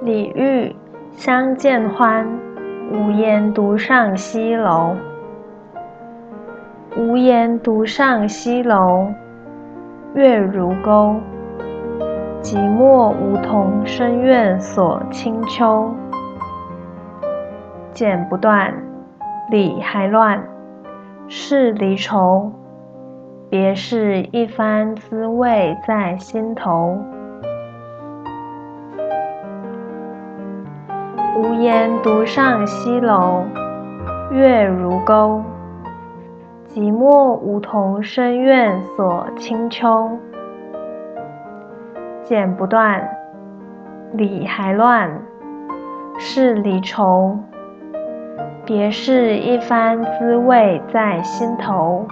李煜相见欢，无言独上西楼。无言独上西楼，月如钩。寂寞梧桐深院锁清秋。剪不断，理还乱，是离愁。别是一番滋味在心头。无言独上西楼，月如钩。寂寞梧桐深院锁清秋。剪不断，理还乱，是离愁。别是一番滋味在心头。